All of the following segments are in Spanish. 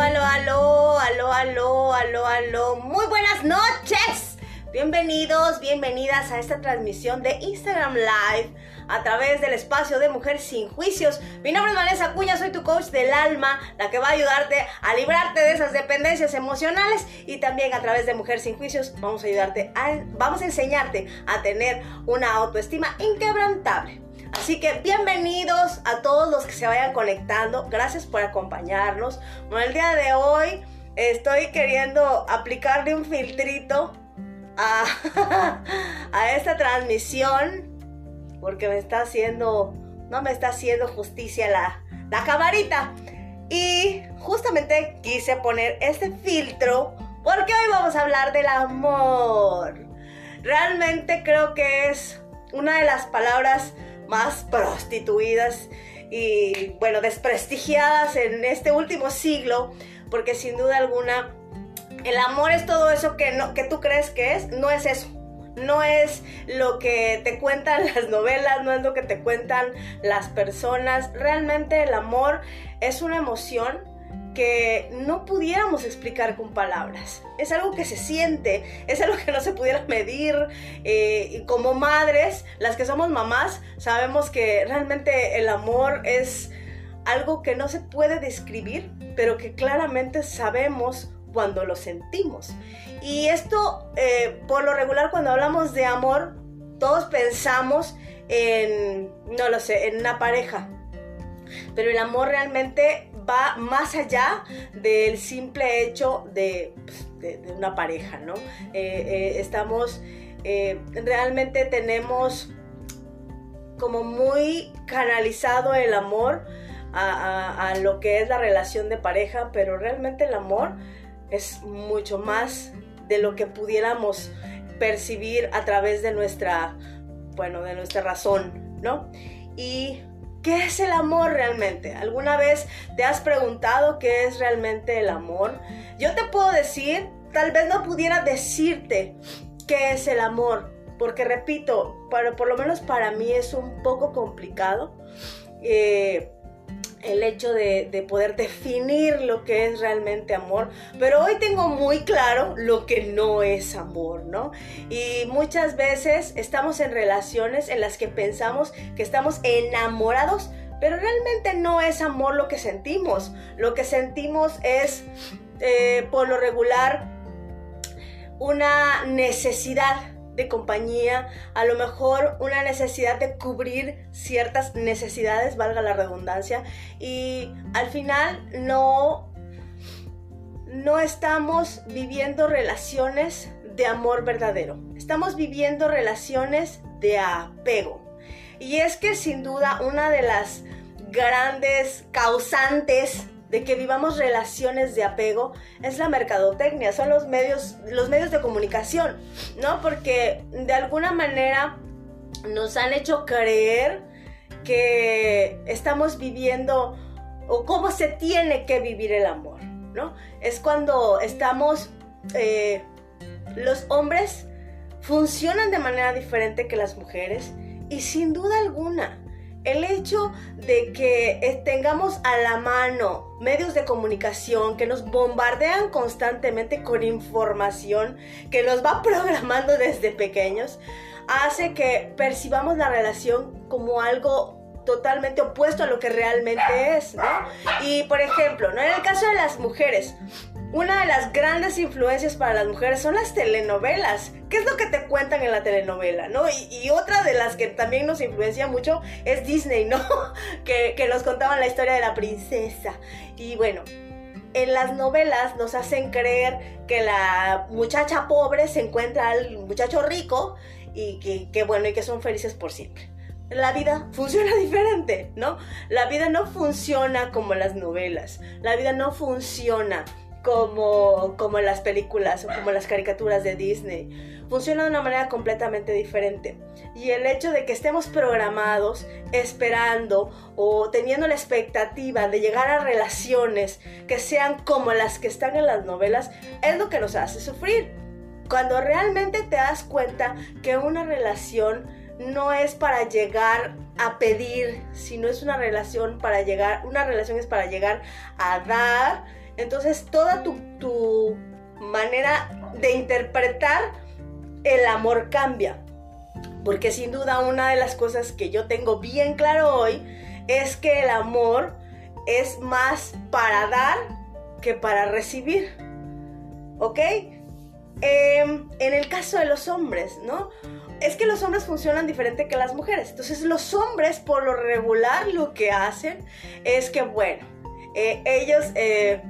Aló, aló, aló, aló, aló, aló. Muy buenas noches. Bienvenidos, bienvenidas a esta transmisión de Instagram Live a través del espacio de Mujer Sin Juicios. Mi nombre es Vanessa Cuña, soy tu coach del alma, la que va a ayudarte a librarte de esas dependencias emocionales y también a través de Mujer Sin Juicios vamos a ayudarte vamos a enseñarte a tener una autoestima inquebrantable. Así que bienvenidos a todos los que se vayan conectando. Gracias por acompañarnos. Bueno, el día de hoy estoy queriendo aplicarle un filtrito a, a esta transmisión porque me está haciendo, no me está haciendo justicia la, la camarita. Y justamente quise poner este filtro porque hoy vamos a hablar del amor. Realmente creo que es una de las palabras más prostituidas y bueno, desprestigiadas en este último siglo, porque sin duda alguna el amor es todo eso que, no, que tú crees que es, no es eso. No es lo que te cuentan las novelas, no es lo que te cuentan las personas. Realmente el amor es una emoción que no pudiéramos explicar con palabras. Es algo que se siente, es algo que no se pudiera medir. Eh, y como madres, las que somos mamás, sabemos que realmente el amor es algo que no se puede describir, pero que claramente sabemos cuando lo sentimos. Y esto, eh, por lo regular, cuando hablamos de amor, todos pensamos en, no lo sé, en una pareja. Pero el amor realmente va más allá del simple hecho de, pues, una pareja, ¿no? Eh, eh, estamos, realmente tenemos como muy canalizado el amor a, lo que es la relación de pareja, pero realmente el amor es mucho más de lo que pudiéramos percibir a través de nuestra, bueno, de nuestra razón, ¿no? Y ¿Qué es el amor realmente? ¿Alguna vez te has preguntado qué es realmente el amor? Yo te puedo decir, tal vez no pudiera decirte qué es el amor, porque repito, pero por lo menos para mí es un poco complicado. Eh, el hecho de, poder definir lo que es realmente amor, pero hoy tengo muy claro lo que no es amor, ¿no? Y muchas veces estamos en relaciones en las que pensamos que estamos enamorados, pero realmente no es amor lo que sentimos. Lo que sentimos es, eh, por lo regular, una necesidad de compañía, a lo mejor una necesidad de cubrir ciertas necesidades, valga la redundancia, y al final no, no estamos viviendo relaciones de amor verdadero, estamos viviendo relaciones de apego. Y es que sin duda una de las grandes causantes de que vivamos relaciones de apego es la mercadotecnia, son los medios, los medios de comunicación, ¿no? Porque de alguna manera nos han hecho creer que estamos viviendo o cómo se tiene que vivir el amor, ¿no? Es cuando estamos, eh, los hombres funcionan de manera diferente que las mujeres y sin duda alguna el hecho de que tengamos a la mano medios de comunicación que nos bombardean constantemente con información que nos va programando desde pequeños, hace que percibamos la relación como algo totalmente opuesto a lo que realmente es, ¿no? Y por ejemplo, ¿no? En el caso de las mujeres, una de las grandes influencias para las mujeres son las telenovelas. ¿Qué es lo que te cuentan en la telenovela, no? Y, otra de las que también nos influencia mucho es Disney, ¿no? que, que nos contaban la historia de la princesa. Y bueno, en las novelas nos hacen creer que la muchacha pobre se encuentra al muchacho rico y que, que, bueno y que son felices por siempre. La vida funciona diferente, ¿no? La vida no funciona como las novelas. La vida no funciona como, como las películas o como las caricaturas de Disney. Funciona de una manera completamente diferente. Y el hecho de que estemos programados, esperando o teniendo la expectativa de llegar a relaciones que sean como las que están en las novelas, es lo que nos hace sufrir. Cuando realmente te das cuenta que una relación no es para llegar a pedir, sino es una relación para llegar, una relación es para llegar a dar entonces toda tu, tu manera de interpretar el amor cambia. Porque sin duda una de las cosas que yo tengo bien claro hoy es que el amor es más para dar que para recibir. ¿Ok? Em, en el caso de los hombres, ¿no? Es que los hombres funcionan diferente que las mujeres. Entonces los hombres por lo regular lo que hacen es que, bueno, eh, ellos eh,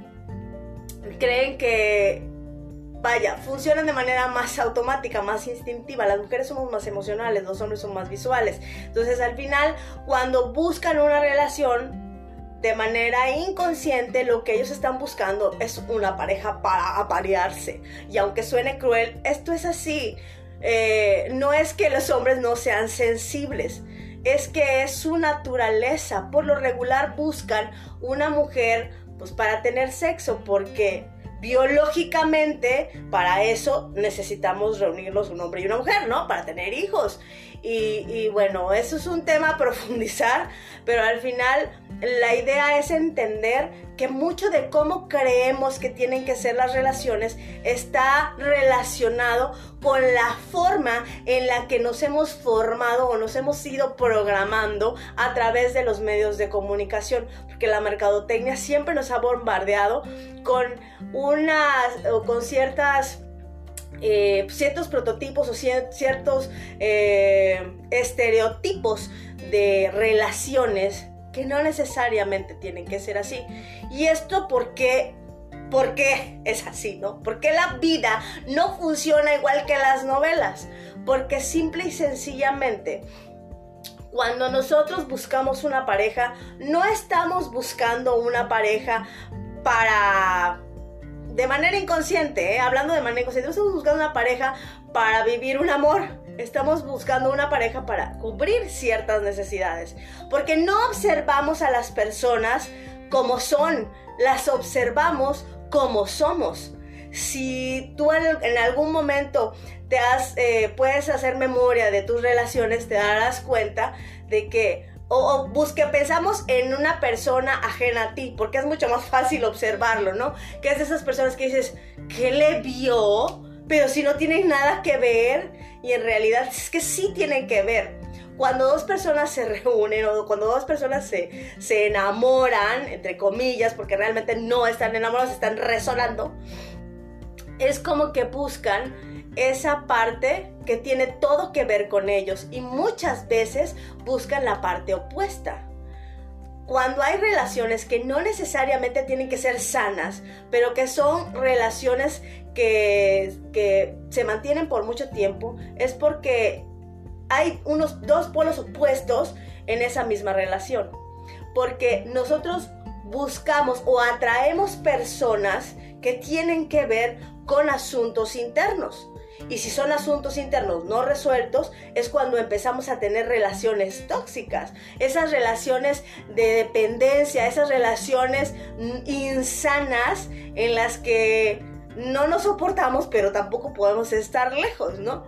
creen que vaya, funcionan de manera más automática, más instintiva. Las mujeres somos más emocionales, los hombres son más visuales. Entonces, al final, cuando buscan una relación de manera inconsciente, lo que ellos están buscando es una pareja para aparearse. Y aunque suene cruel, esto es así. Eh, no es que los hombres no sean sensibles, es que es su naturaleza. Por lo regular buscan una mujer pues para tener sexo porque biológicamente para eso necesitamos reunirnos un hombre y una mujer, ¿no? Para tener hijos. Y, bueno, eso es un tema a profundizar, pero al final la idea es entender que mucho de cómo creemos que tienen que ser las relaciones está relacionado con la forma en la que nos hemos formado o nos hemos ido programando a través de los medios de comunicación, porque la mercadotecnia siempre nos ha bombardeado con unas o con ciertas eh, ciertos prototipos o ciertos eh, estereotipos de relaciones que no necesariamente tienen que ser así. Y esto porque ¿Por qué es así, no? Porque la vida no funciona igual que las novelas. Porque simple y sencillamente, cuando nosotros buscamos una pareja, no estamos buscando una pareja para... De manera inconsciente, ¿eh? hablando de manera inconsciente, estamos buscando una pareja para vivir un amor estamos buscando una pareja para cubrir ciertas necesidades. Porque no observamos a las personas como son, las observamos como somos. Si tú en, algún momento te has, eh, puedes hacer memoria de tus relaciones, te darás cuenta de que o, busque, pensamos en una persona ajena a ti, porque es mucho más fácil observarlo, ¿no? Que es de esas personas que dices, ¿qué le vio? Pero si no tienes nada que ver, y en realidad es que sí tienen que ver. Cuando dos personas se reúnen o cuando dos personas se, se enamoran, entre comillas, porque realmente no están enamorados, están resonando, es como que buscan esa parte que tiene todo que ver con ellos y muchas veces buscan la parte opuesta cuando hay relaciones que no necesariamente tienen que ser sanas, pero que son relaciones que, que se mantienen por mucho tiempo, es porque hay unos dos polos opuestos en esa misma relación. Porque nosotros buscamos o atraemos personas que tienen que ver con asuntos internos. Y si son asuntos internos no resueltos, es cuando empezamos a tener relaciones tóxicas, esas relaciones de dependencia, esas relaciones insanas en las que no nos soportamos, pero tampoco podemos estar lejos, ¿no?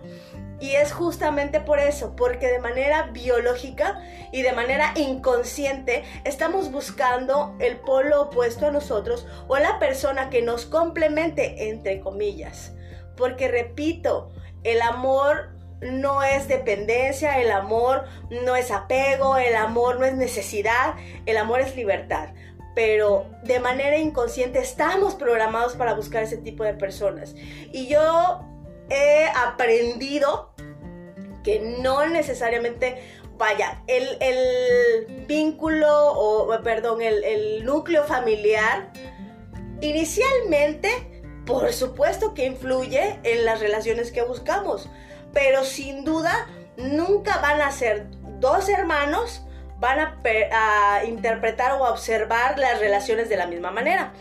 Y es justamente por eso, porque de manera biológica y de manera inconsciente estamos buscando el polo opuesto a nosotros o la persona que nos complemente, entre comillas. Porque repito, el amor no es dependencia, el amor no es apego, el amor no es necesidad, el amor es libertad. Pero de manera inconsciente estamos programados para buscar ese tipo de personas. Y yo he aprendido que no necesariamente, vaya, el, vínculo o, perdón, el, el núcleo familiar, inicialmente por supuesto que influye en las relaciones que buscamos, pero sin duda nunca van a ser dos hermanos, van a, interpretar o observar las relaciones de la misma manera.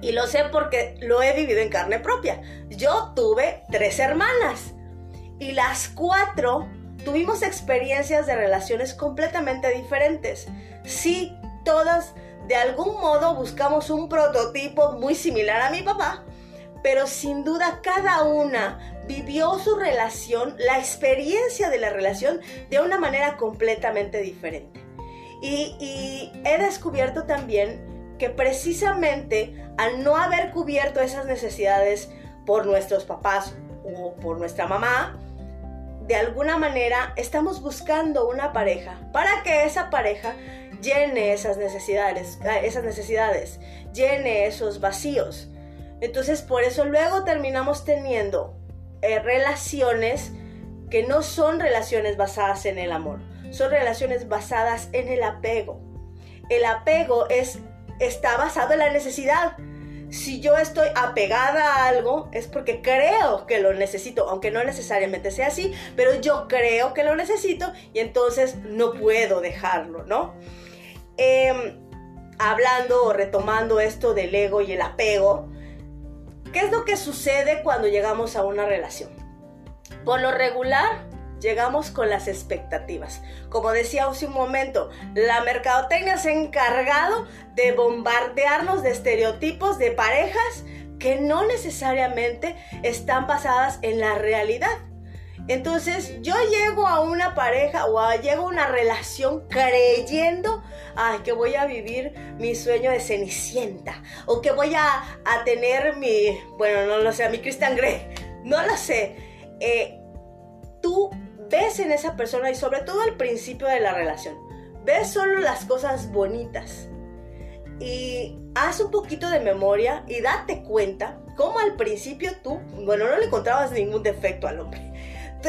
Y lo sé porque lo he vivido en carne propia. Yo tuve tres hermanas y las cuatro tuvimos experiencias de relaciones completamente diferentes. Sí, todas de algún modo buscamos un prototipo muy similar a mi papá, pero sin duda cada una vivió su relación, la experiencia de la relación de una manera completamente diferente. Y, he descubierto también que precisamente al no haber cubierto esas necesidades por nuestros papás o por nuestra mamá, de alguna manera estamos buscando una pareja para que esa pareja llene esas necesidades, eh, esas necesidades, llene esos vacíos. Entonces por eso luego terminamos teniendo eh, relaciones que no son relaciones basadas en el amor, son relaciones basadas en el apego. El apego es, está basado en la necesidad. Si yo estoy apegada a algo es porque creo que lo necesito, aunque no necesariamente sea así, pero yo creo que lo necesito y entonces no puedo dejarlo, ¿no? Em, hablando o retomando esto del ego y el apego, ¿qué es lo que sucede cuando llegamos a una relación? Por lo regular, llegamos con las expectativas. Como decía hace un momento, la mercadotecnia se ha encargado de bombardearnos de estereotipos de parejas que no necesariamente están basadas en la realidad. Entonces yo llego a una pareja o llego a una relación creyendo ay, que voy a vivir mi sueño de Cenicienta o que voy a, a tener mi, bueno, no lo sé, mi Christian Grey, no lo sé eh, tú ves en esa persona y sobre todo al principio de la relación, ves solo las cosas bonitas. Y haz un poquito de memoria y date cuenta cómo al principio tú, bueno, no le encontrabas ningún defecto al hombre.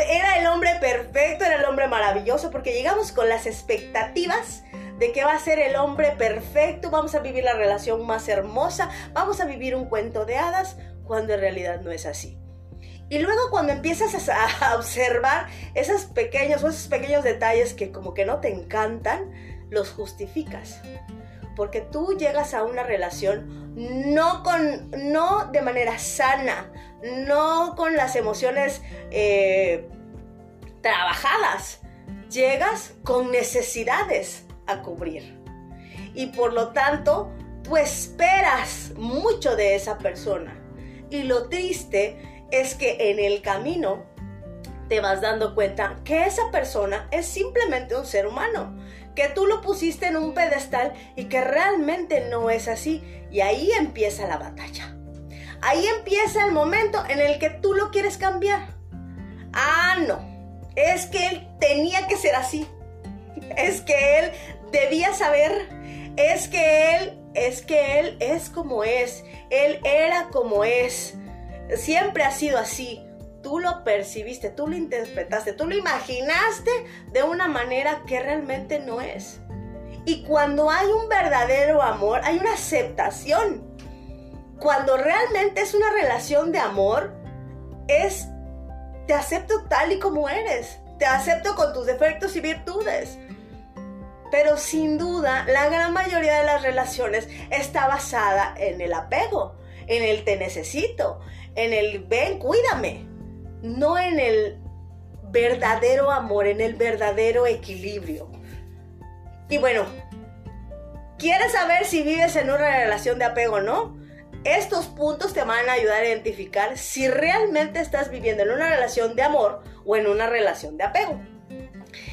Era el hombre perfecto, era el hombre maravilloso, porque llegamos con las expectativas de que va a ser el hombre perfecto, vamos a vivir la relación más hermosa, vamos a vivir un cuento de hadas, cuando en realidad no es así. Y luego cuando empiezas a, observar esos pequeños esos pequeños detalles que como que no te encantan, los justificas. Porque tú llegas a una relación no con, no de manera sana, no con las emociones eh, trabajadas. Llegas con necesidades a cubrir. Y por lo tanto, tú esperas mucho de esa persona. Y lo triste es que en el camino te vas dando cuenta que esa persona es simplemente un ser humano, que tú lo pusiste en un pedestal y que realmente no es así. Y ahí empieza la batalla. Ahí empieza el momento en el que tú lo quieres cambiar. Ah, no. Es que él tenía que ser así. Es que él debía saber. Es que él, es que él es como es. Él era como es siempre ha sido así. Tú lo percibiste, tú lo interpretaste, tú lo imaginaste de una manera que realmente no es. Y cuando hay un verdadero amor, hay una aceptación. Cuando realmente es una relación de amor, es te acepto tal y como eres. Te acepto con tus defectos y virtudes. Pero sin duda, la gran mayoría de las relaciones está basada en el apego, en el te necesito, en el ven, cuídame, no en el verdadero amor, en el verdadero equilibrio. Y bueno, ¿quieres saber si vives en una relación de apego o no? Estos puntos te van a ayudar a identificar si realmente estás viviendo en una relación de amor o en una relación de apego.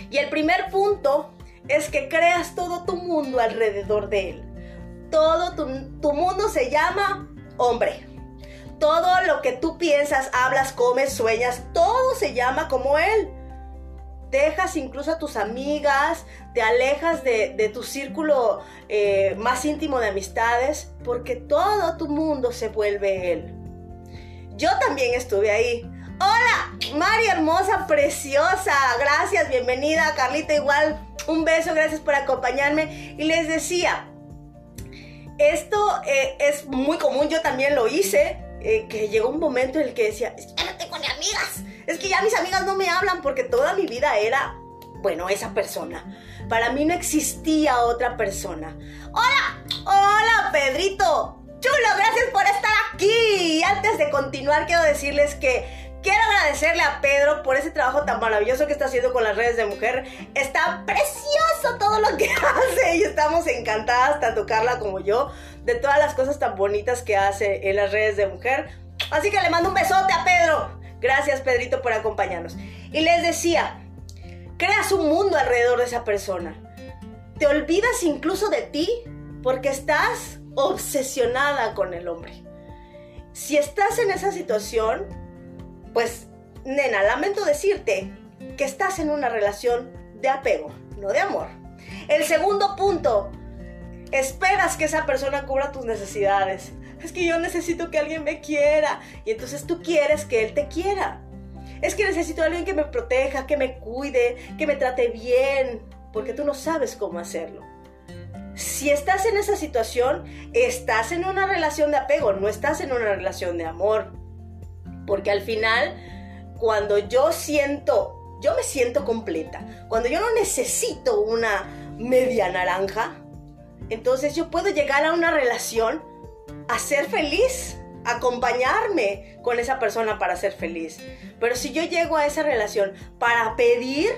Y el primer punto es que creas todo tu mundo alrededor de él. Todo tu, tu mundo se llama hombre todo lo que tú piensas, hablas, comes, sueñas, todo se llama como Él. Dejas incluso a tus amigas, te alejas de, tu círculo eh, más íntimo de amistades, porque todo tu mundo se vuelve Él. Yo también estuve ahí. Hola, Mari hermosa, preciosa. Gracias, bienvenida. Carlita igual. Un beso, gracias por acompañarme. Y les decía, esto eh, es muy común, yo también lo hice. Eh, que llegó un momento en el que decía, es que ya no tengo ni amigas, es que ya mis amigas no me hablan porque toda mi vida era, bueno, esa persona. Para mí no existía otra persona. Hola, hola Pedrito. Chulo, gracias por estar aquí. antes de continuar, quiero decirles que Quiero agradecerle a Pedro por ese trabajo tan maravilloso que está haciendo con las redes de mujer. Está precioso todo lo que hace y estamos encantadas, tanto Carla como yo, de todas las cosas tan bonitas que hace en las redes de mujer. Así que le mando un besote a Pedro. Gracias Pedrito por acompañarnos. Y les decía, creas un mundo alrededor de esa persona. Te olvidas incluso de ti porque estás obsesionada con el hombre. Si estás en esa situación, pues, nena, lamento decirte que estás en una relación de apego, no de amor. El segundo punto, esperas que esa persona cubra tus necesidades. Es que yo necesito que alguien me quiera y entonces tú quieres que él te quiera. Es que necesito a alguien que me proteja, que me cuide, que me trate bien, porque tú no sabes cómo hacerlo. Si estás en esa situación, estás en una relación de apego, no estás en una relación de amor. Porque al final, cuando yo siento, yo me siento completa, cuando yo no necesito una media naranja, entonces yo puedo llegar a una relación a ser feliz, acompañarme con esa persona para ser feliz. Pero si yo llego a esa relación para pedir,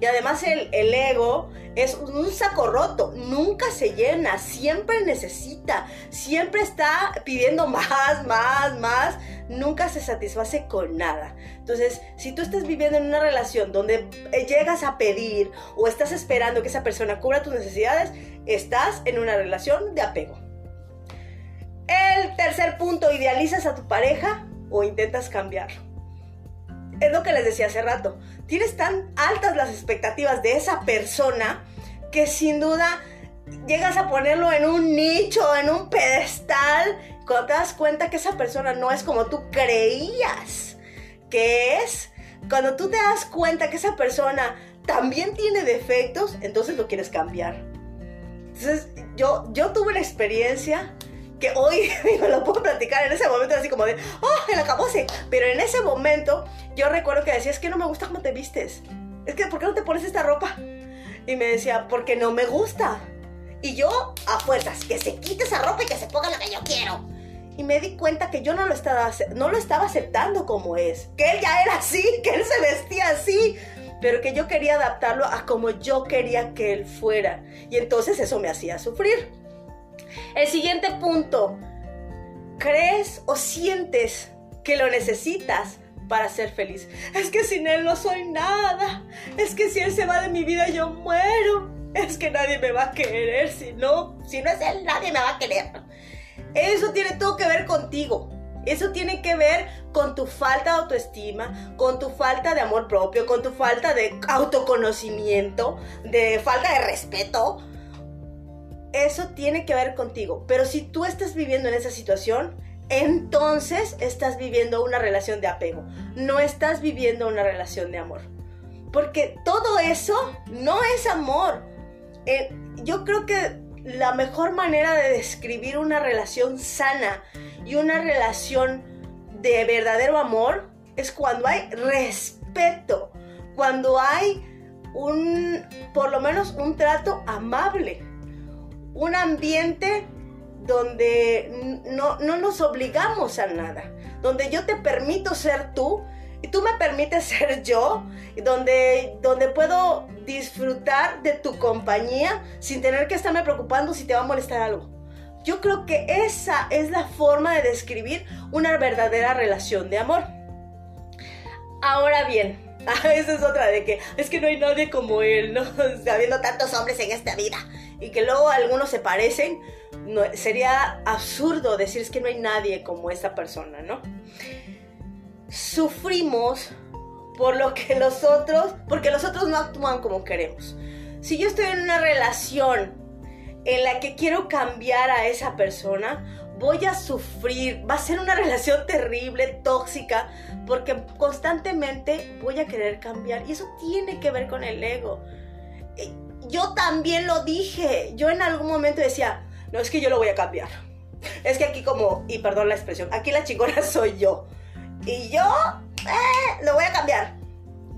y además el, ego es un saco roto, nunca se llena, siempre necesita, siempre está pidiendo más, más, más, nunca se satisface con nada. Entonces, si tú estás viviendo en una relación donde llegas a pedir o estás esperando que esa persona cubra tus necesidades, estás en una relación de apego. El tercer punto, idealizas a tu pareja o intentas cambiarlo. Es lo que les decía hace rato. Tienes tan altas las expectativas de esa persona que sin duda llegas a ponerlo en un nicho, en un pedestal, cuando te das cuenta que esa persona no es como tú creías que es. Cuando tú te das cuenta que esa persona también tiene defectos, entonces lo quieres cambiar. Entonces, yo, yo tuve una experiencia que hoy me lo puedo platicar en ese momento así como de, oh, el acabose. Pero en ese momento yo recuerdo que decía, es que no me gusta cómo te vistes. Es que, ¿por qué no te pones esta ropa? Y me decía, porque no me gusta. Y yo, a fuerzas, que se quite esa ropa y que se ponga lo que yo quiero. Y me di cuenta que yo no lo estaba, no lo estaba aceptando como es. Que él ya era así, que él se vestía así. Pero que yo quería adaptarlo a como yo quería que él fuera. Y entonces eso me hacía sufrir. El siguiente punto, ¿crees o sientes que lo necesitas para ser feliz? Es que sin él no soy nada. Es que si él se va de mi vida yo muero. Es que nadie me va a querer si no, si no es él, nadie me va a querer. Eso tiene todo que ver contigo. Eso tiene que ver con tu falta de autoestima, con tu falta de amor propio, con tu falta de autoconocimiento, de falta de respeto, eso tiene que ver contigo. Pero si tú estás viviendo en esa situación, entonces estás viviendo una relación de apego. No estás viviendo una relación de amor. Porque todo eso no es amor. Eh, yo creo que la mejor manera de describir una relación sana y una relación de verdadero amor es cuando hay respeto, cuando hay un, por lo menos un trato amable un ambiente donde no, nos obligamos a nada, donde yo te permito ser tú y tú me permites ser yo, donde, donde puedo disfrutar de tu compañía sin tener que estarme preocupando si te va a molestar algo. Yo creo que esa es la forma de describir una verdadera relación de amor. Ahora bien, esa es otra de que es que no hay nadie como él, ¿no? Habiendo tantos hombres en esta vida y que luego algunos se parecen, no, sería absurdo decir que no hay nadie como esta persona, ¿no? Sufrimos por lo que los otros, porque los otros no actúan como queremos. Si yo estoy en una relación en la que quiero cambiar a esa persona, voy a sufrir, va a ser una relación terrible, tóxica, porque constantemente voy a querer cambiar y eso tiene que ver con el ego yo también lo dije. Yo en algún momento decía, no es que yo lo voy a cambiar. Es que aquí como, y perdón la expresión, aquí la chingona soy yo. Y yo, lo voy a cambiar.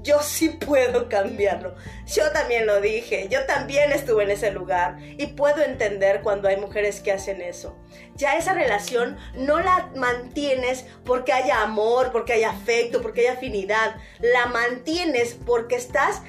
Yo sí puedo cambiarlo. Yo también lo dije. Yo también estuve en ese lugar. Y puedo entender cuando hay mujeres que hacen eso. Ya esa relación no la mantienes porque haya amor, porque haya afecto, porque haya afinidad. La mantienes porque estás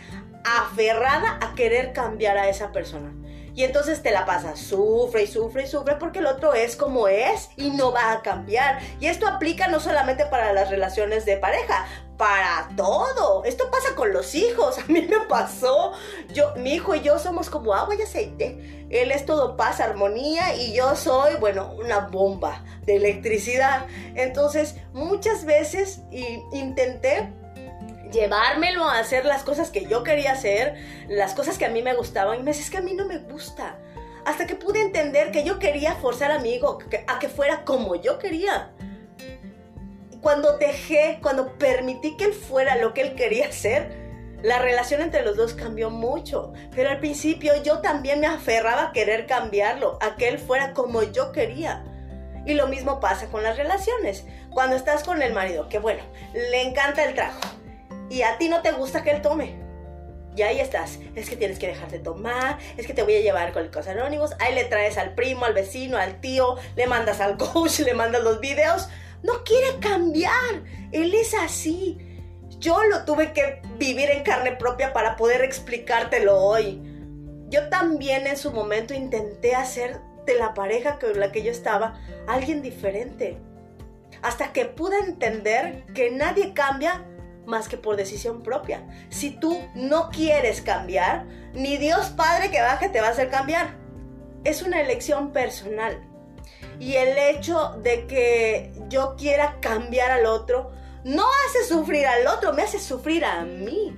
aferrada a querer cambiar a esa persona. Y entonces te la pasas, sufre y sufre y sufre porque el otro es como es y no va a cambiar. Y esto aplica no solamente para las relaciones de pareja, para todo. Esto pasa con los hijos. A mí me pasó. Yo, mi hijo y yo somos como agua y aceite. Él es todo paz, armonía y yo soy, bueno, una bomba de electricidad. Entonces, muchas veces intenté llevármelo a hacer las cosas que yo quería hacer, las cosas que a mí me gustaban y me dices que a mí no me gusta. Hasta que pude entender que yo quería forzar a mi hijo a que fuera como yo quería. Cuando dejé, cuando permití que él fuera lo que él quería hacer, la relación entre los dos cambió mucho. Pero al principio yo también me aferraba a querer cambiarlo, a que él fuera como yo quería. Y lo mismo pasa con las relaciones. Cuando estás con el marido, que bueno, le encanta el trago y a ti no te gusta que él tome. Y ahí estás. Es que tienes que dejar de tomar. Es que te voy a llevar con los anónimos. Ahí le traes al primo, al vecino, al tío. Le mandas al coach, le mandas los videos. No quiere cambiar. Él es así. Yo lo tuve que vivir en carne propia para poder explicártelo hoy. Yo también en su momento intenté hacer de la pareja con la que yo estaba alguien diferente. Hasta que pude entender que nadie cambia más que por decisión propia. Si tú no quieres cambiar, ni Dios Padre que baje te va a hacer cambiar. Es una elección personal. Y el hecho de que yo quiera cambiar al otro no hace sufrir al otro, me hace sufrir a mí.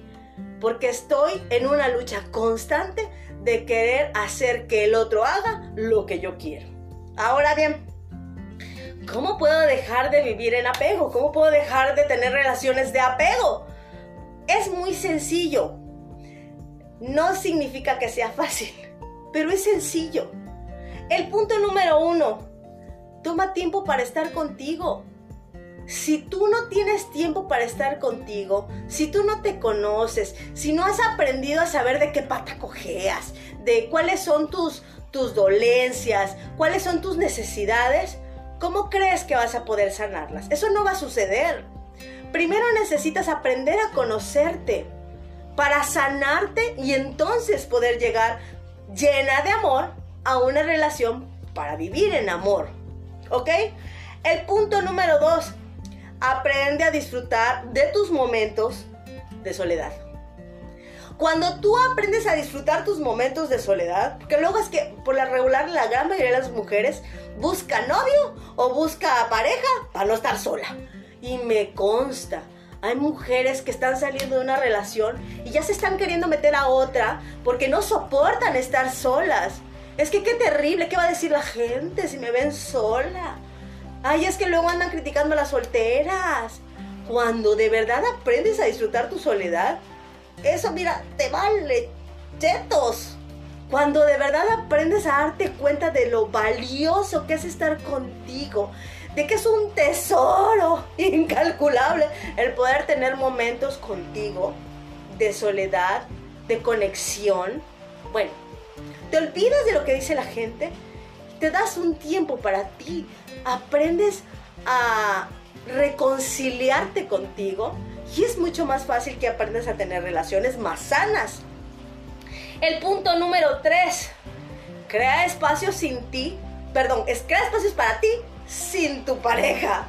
Porque estoy en una lucha constante de querer hacer que el otro haga lo que yo quiero. Ahora bien, ¿Cómo puedo dejar de vivir en apego? ¿Cómo puedo dejar de tener relaciones de apego? Es muy sencillo. No significa que sea fácil, pero es sencillo. El punto número uno, toma tiempo para estar contigo. Si tú no tienes tiempo para estar contigo, si tú no te conoces, si no has aprendido a saber de qué pata cojeas, de cuáles son tus, tus dolencias, cuáles son tus necesidades, ¿cómo crees que vas a poder sanarlas? Eso no va a suceder. Primero necesitas aprender a conocerte para sanarte y entonces poder llegar llena de amor a una relación para vivir en amor. ¿Ok? El punto número dos, aprende a disfrutar de tus momentos de soledad. Cuando tú aprendes a disfrutar tus momentos de soledad, que luego es que por la regular la gran mayoría de las mujeres busca novio o busca pareja para no estar sola. Y me consta, hay mujeres que están saliendo de una relación y ya se están queriendo meter a otra porque no soportan estar solas. Es que qué terrible, ¿qué va a decir la gente si me ven sola? Ay, es que luego andan criticando a las solteras. Cuando de verdad aprendes a disfrutar tu soledad, eso, mira, te vale chetos. Cuando de verdad aprendes a darte cuenta de lo valioso que es estar contigo, de que es un tesoro incalculable el poder tener momentos contigo de soledad, de conexión. Bueno, te olvidas de lo que dice la gente, te das un tiempo para ti, aprendes a reconciliarte contigo y es mucho más fácil que aprendas a tener relaciones más sanas. El punto número 3. Crea espacios sin ti. Perdón, es crea espacios para ti sin tu pareja.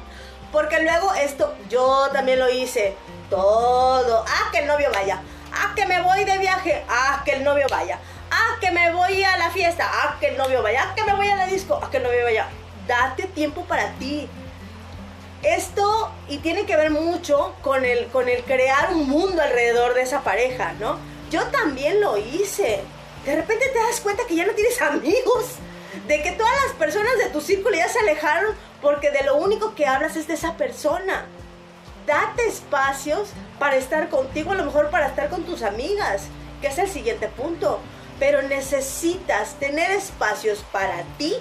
Porque luego esto, yo también lo hice. Todo. Ah, que el novio vaya. Ah, que me voy de viaje. Ah, que el novio vaya. Ah, que me voy a la fiesta. Ah, que el novio vaya. Ah, que me voy a la disco. Ah, que el novio vaya. Date tiempo para ti. Esto, y tiene que ver mucho con el, con el crear un mundo alrededor de esa pareja, ¿no? Yo también lo hice. De repente te das cuenta que ya no tienes amigos, de que todas las personas de tu círculo ya se alejaron porque de lo único que hablas es de esa persona. Date espacios para estar contigo, a lo mejor para estar con tus amigas, que es el siguiente punto. Pero necesitas tener espacios para ti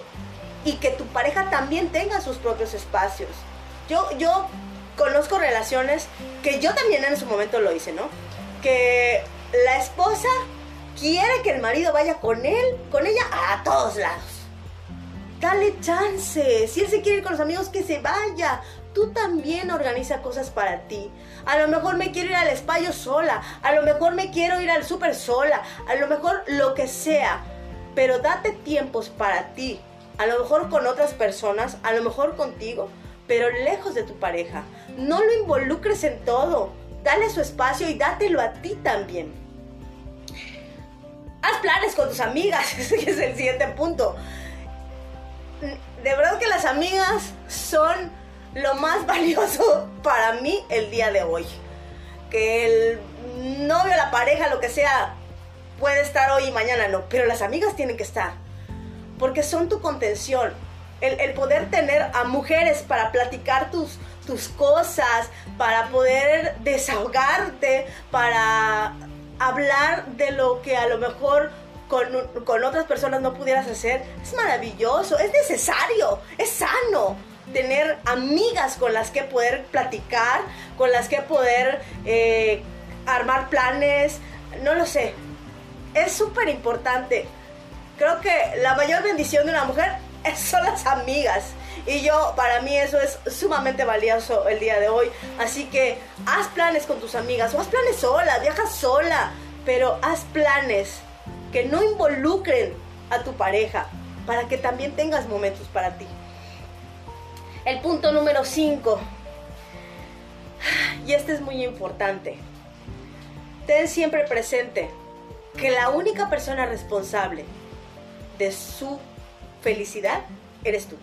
y que tu pareja también tenga sus propios espacios. Yo, yo conozco relaciones que yo también en su momento lo hice, ¿no? Que la esposa quiere que el marido vaya con él, con ella a todos lados. Dale chance. Si él se quiere ir con los amigos, que se vaya. Tú también organiza cosas para ti. A lo mejor me quiero ir al espacio sola. A lo mejor me quiero ir al súper sola. A lo mejor lo que sea. Pero date tiempos para ti. A lo mejor con otras personas. A lo mejor contigo pero lejos de tu pareja. No lo involucres en todo. Dale su espacio y dátelo a ti también. haz planes con tus amigas, ese es el siguiente punto. De verdad que las amigas son lo más valioso para mí el día de hoy. Que el novio, la pareja, lo que sea, puede estar hoy y mañana no, pero las amigas tienen que estar. Porque son tu contención. El, poder tener a mujeres para platicar tus, tus cosas, para poder desahogarte, para hablar de lo que a lo mejor con, con, otras personas no pudieras hacer, es maravilloso, es necesario, es sano tener amigas con las que poder platicar, con las que poder eh, armar planes, no lo sé. Es súper importante. Creo que la mayor bendición de una mujer son las amigas. Y yo, para mí eso es sumamente valioso el día de hoy. Así que haz planes con tus amigas o haz planes sola, viaja sola, pero haz planes que no involucren a tu pareja para que también tengas momentos para ti. El punto número 5. Y este es muy importante. Ten siempre presente que la única persona responsable de su felicidad eres tú.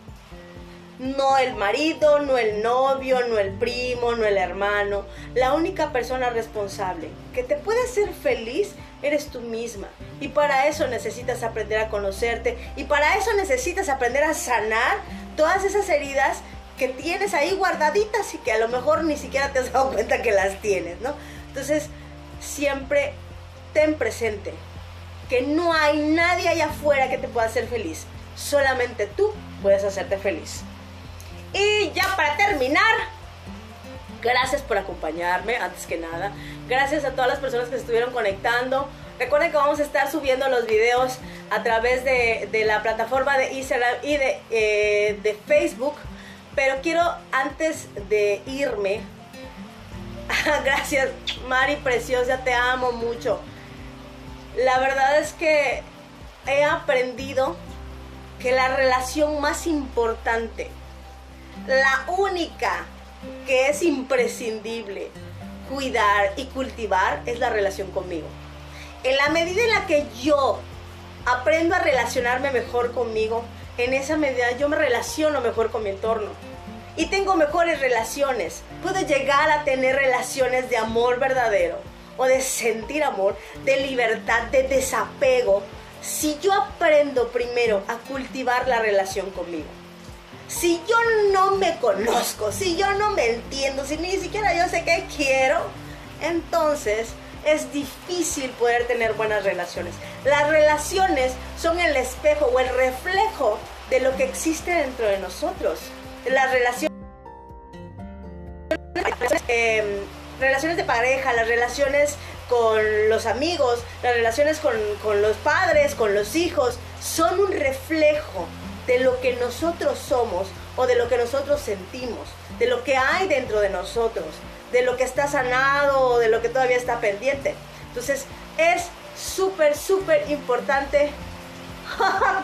No el marido, no el novio, no el primo, no el hermano. La única persona responsable que te puede hacer feliz eres tú misma. Y para eso necesitas aprender a conocerte. Y para eso necesitas aprender a sanar todas esas heridas que tienes ahí guardaditas y que a lo mejor ni siquiera te has dado cuenta que las tienes, ¿no? Entonces, siempre ten presente que no hay nadie allá afuera que te pueda hacer feliz. Solamente tú puedes hacerte feliz. Y ya para terminar, gracias por acompañarme, antes que nada. Gracias a todas las personas que se estuvieron conectando. Recuerden que vamos a estar subiendo los videos a través de, la plataforma de Instagram y de, eh, de Facebook. Pero quiero, antes de irme, gracias Mari Preciosa, te amo mucho. La verdad es que he aprendido que la relación más importante, la única que es imprescindible cuidar y cultivar es la relación conmigo. En la medida en la que yo aprendo a relacionarme mejor conmigo, en esa medida yo me relaciono mejor con mi entorno y tengo mejores relaciones. Puedo llegar a tener relaciones de amor verdadero o de sentir amor, de libertad, de desapego, si yo aprendo primero a cultivar la relación conmigo. Si yo no me conozco, si yo no me entiendo, si ni siquiera yo sé qué quiero, entonces es difícil poder tener buenas relaciones. Las relaciones son el espejo o el reflejo de lo que existe dentro de nosotros. Las relaciones, em, relaciones de pareja, las relaciones con los amigos, las relaciones con, con los padres, con los hijos, son un reflejo de lo que nosotros somos o de lo que nosotros sentimos, de lo que hay dentro de nosotros, de lo que está sanado o de lo que todavía está pendiente. Entonces es súper, súper importante. ¡Hola!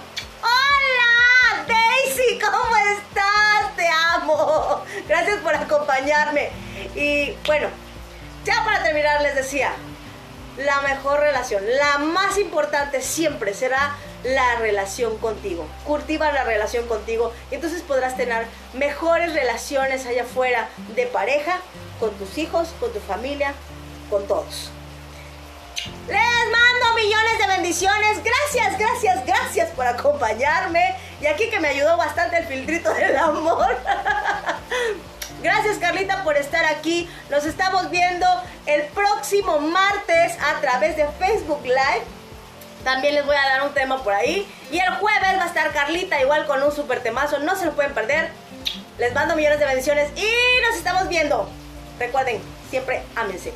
Daisy, ¿cómo estás? Te amo. Gracias por acompañarme. Y bueno, ya para terminar les decía, la mejor relación, la más importante siempre será la relación contigo. Cultiva la relación contigo y entonces podrás tener mejores relaciones allá afuera de pareja, con tus hijos, con tu familia, con todos. Les mando millones de bendiciones. Gracias, gracias, gracias por acompañarme. Y aquí que me ayudó bastante el filtrito del amor. Gracias Carlita por estar aquí. Nos estamos viendo el próximo martes a través de Facebook Live. También les voy a dar un tema por ahí. Y el jueves va a estar Carlita igual con un super temazo. No se lo pueden perder. Les mando millones de bendiciones y nos estamos viendo. Recuerden, siempre ámense,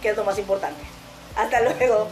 que es lo más importante. Hasta luego.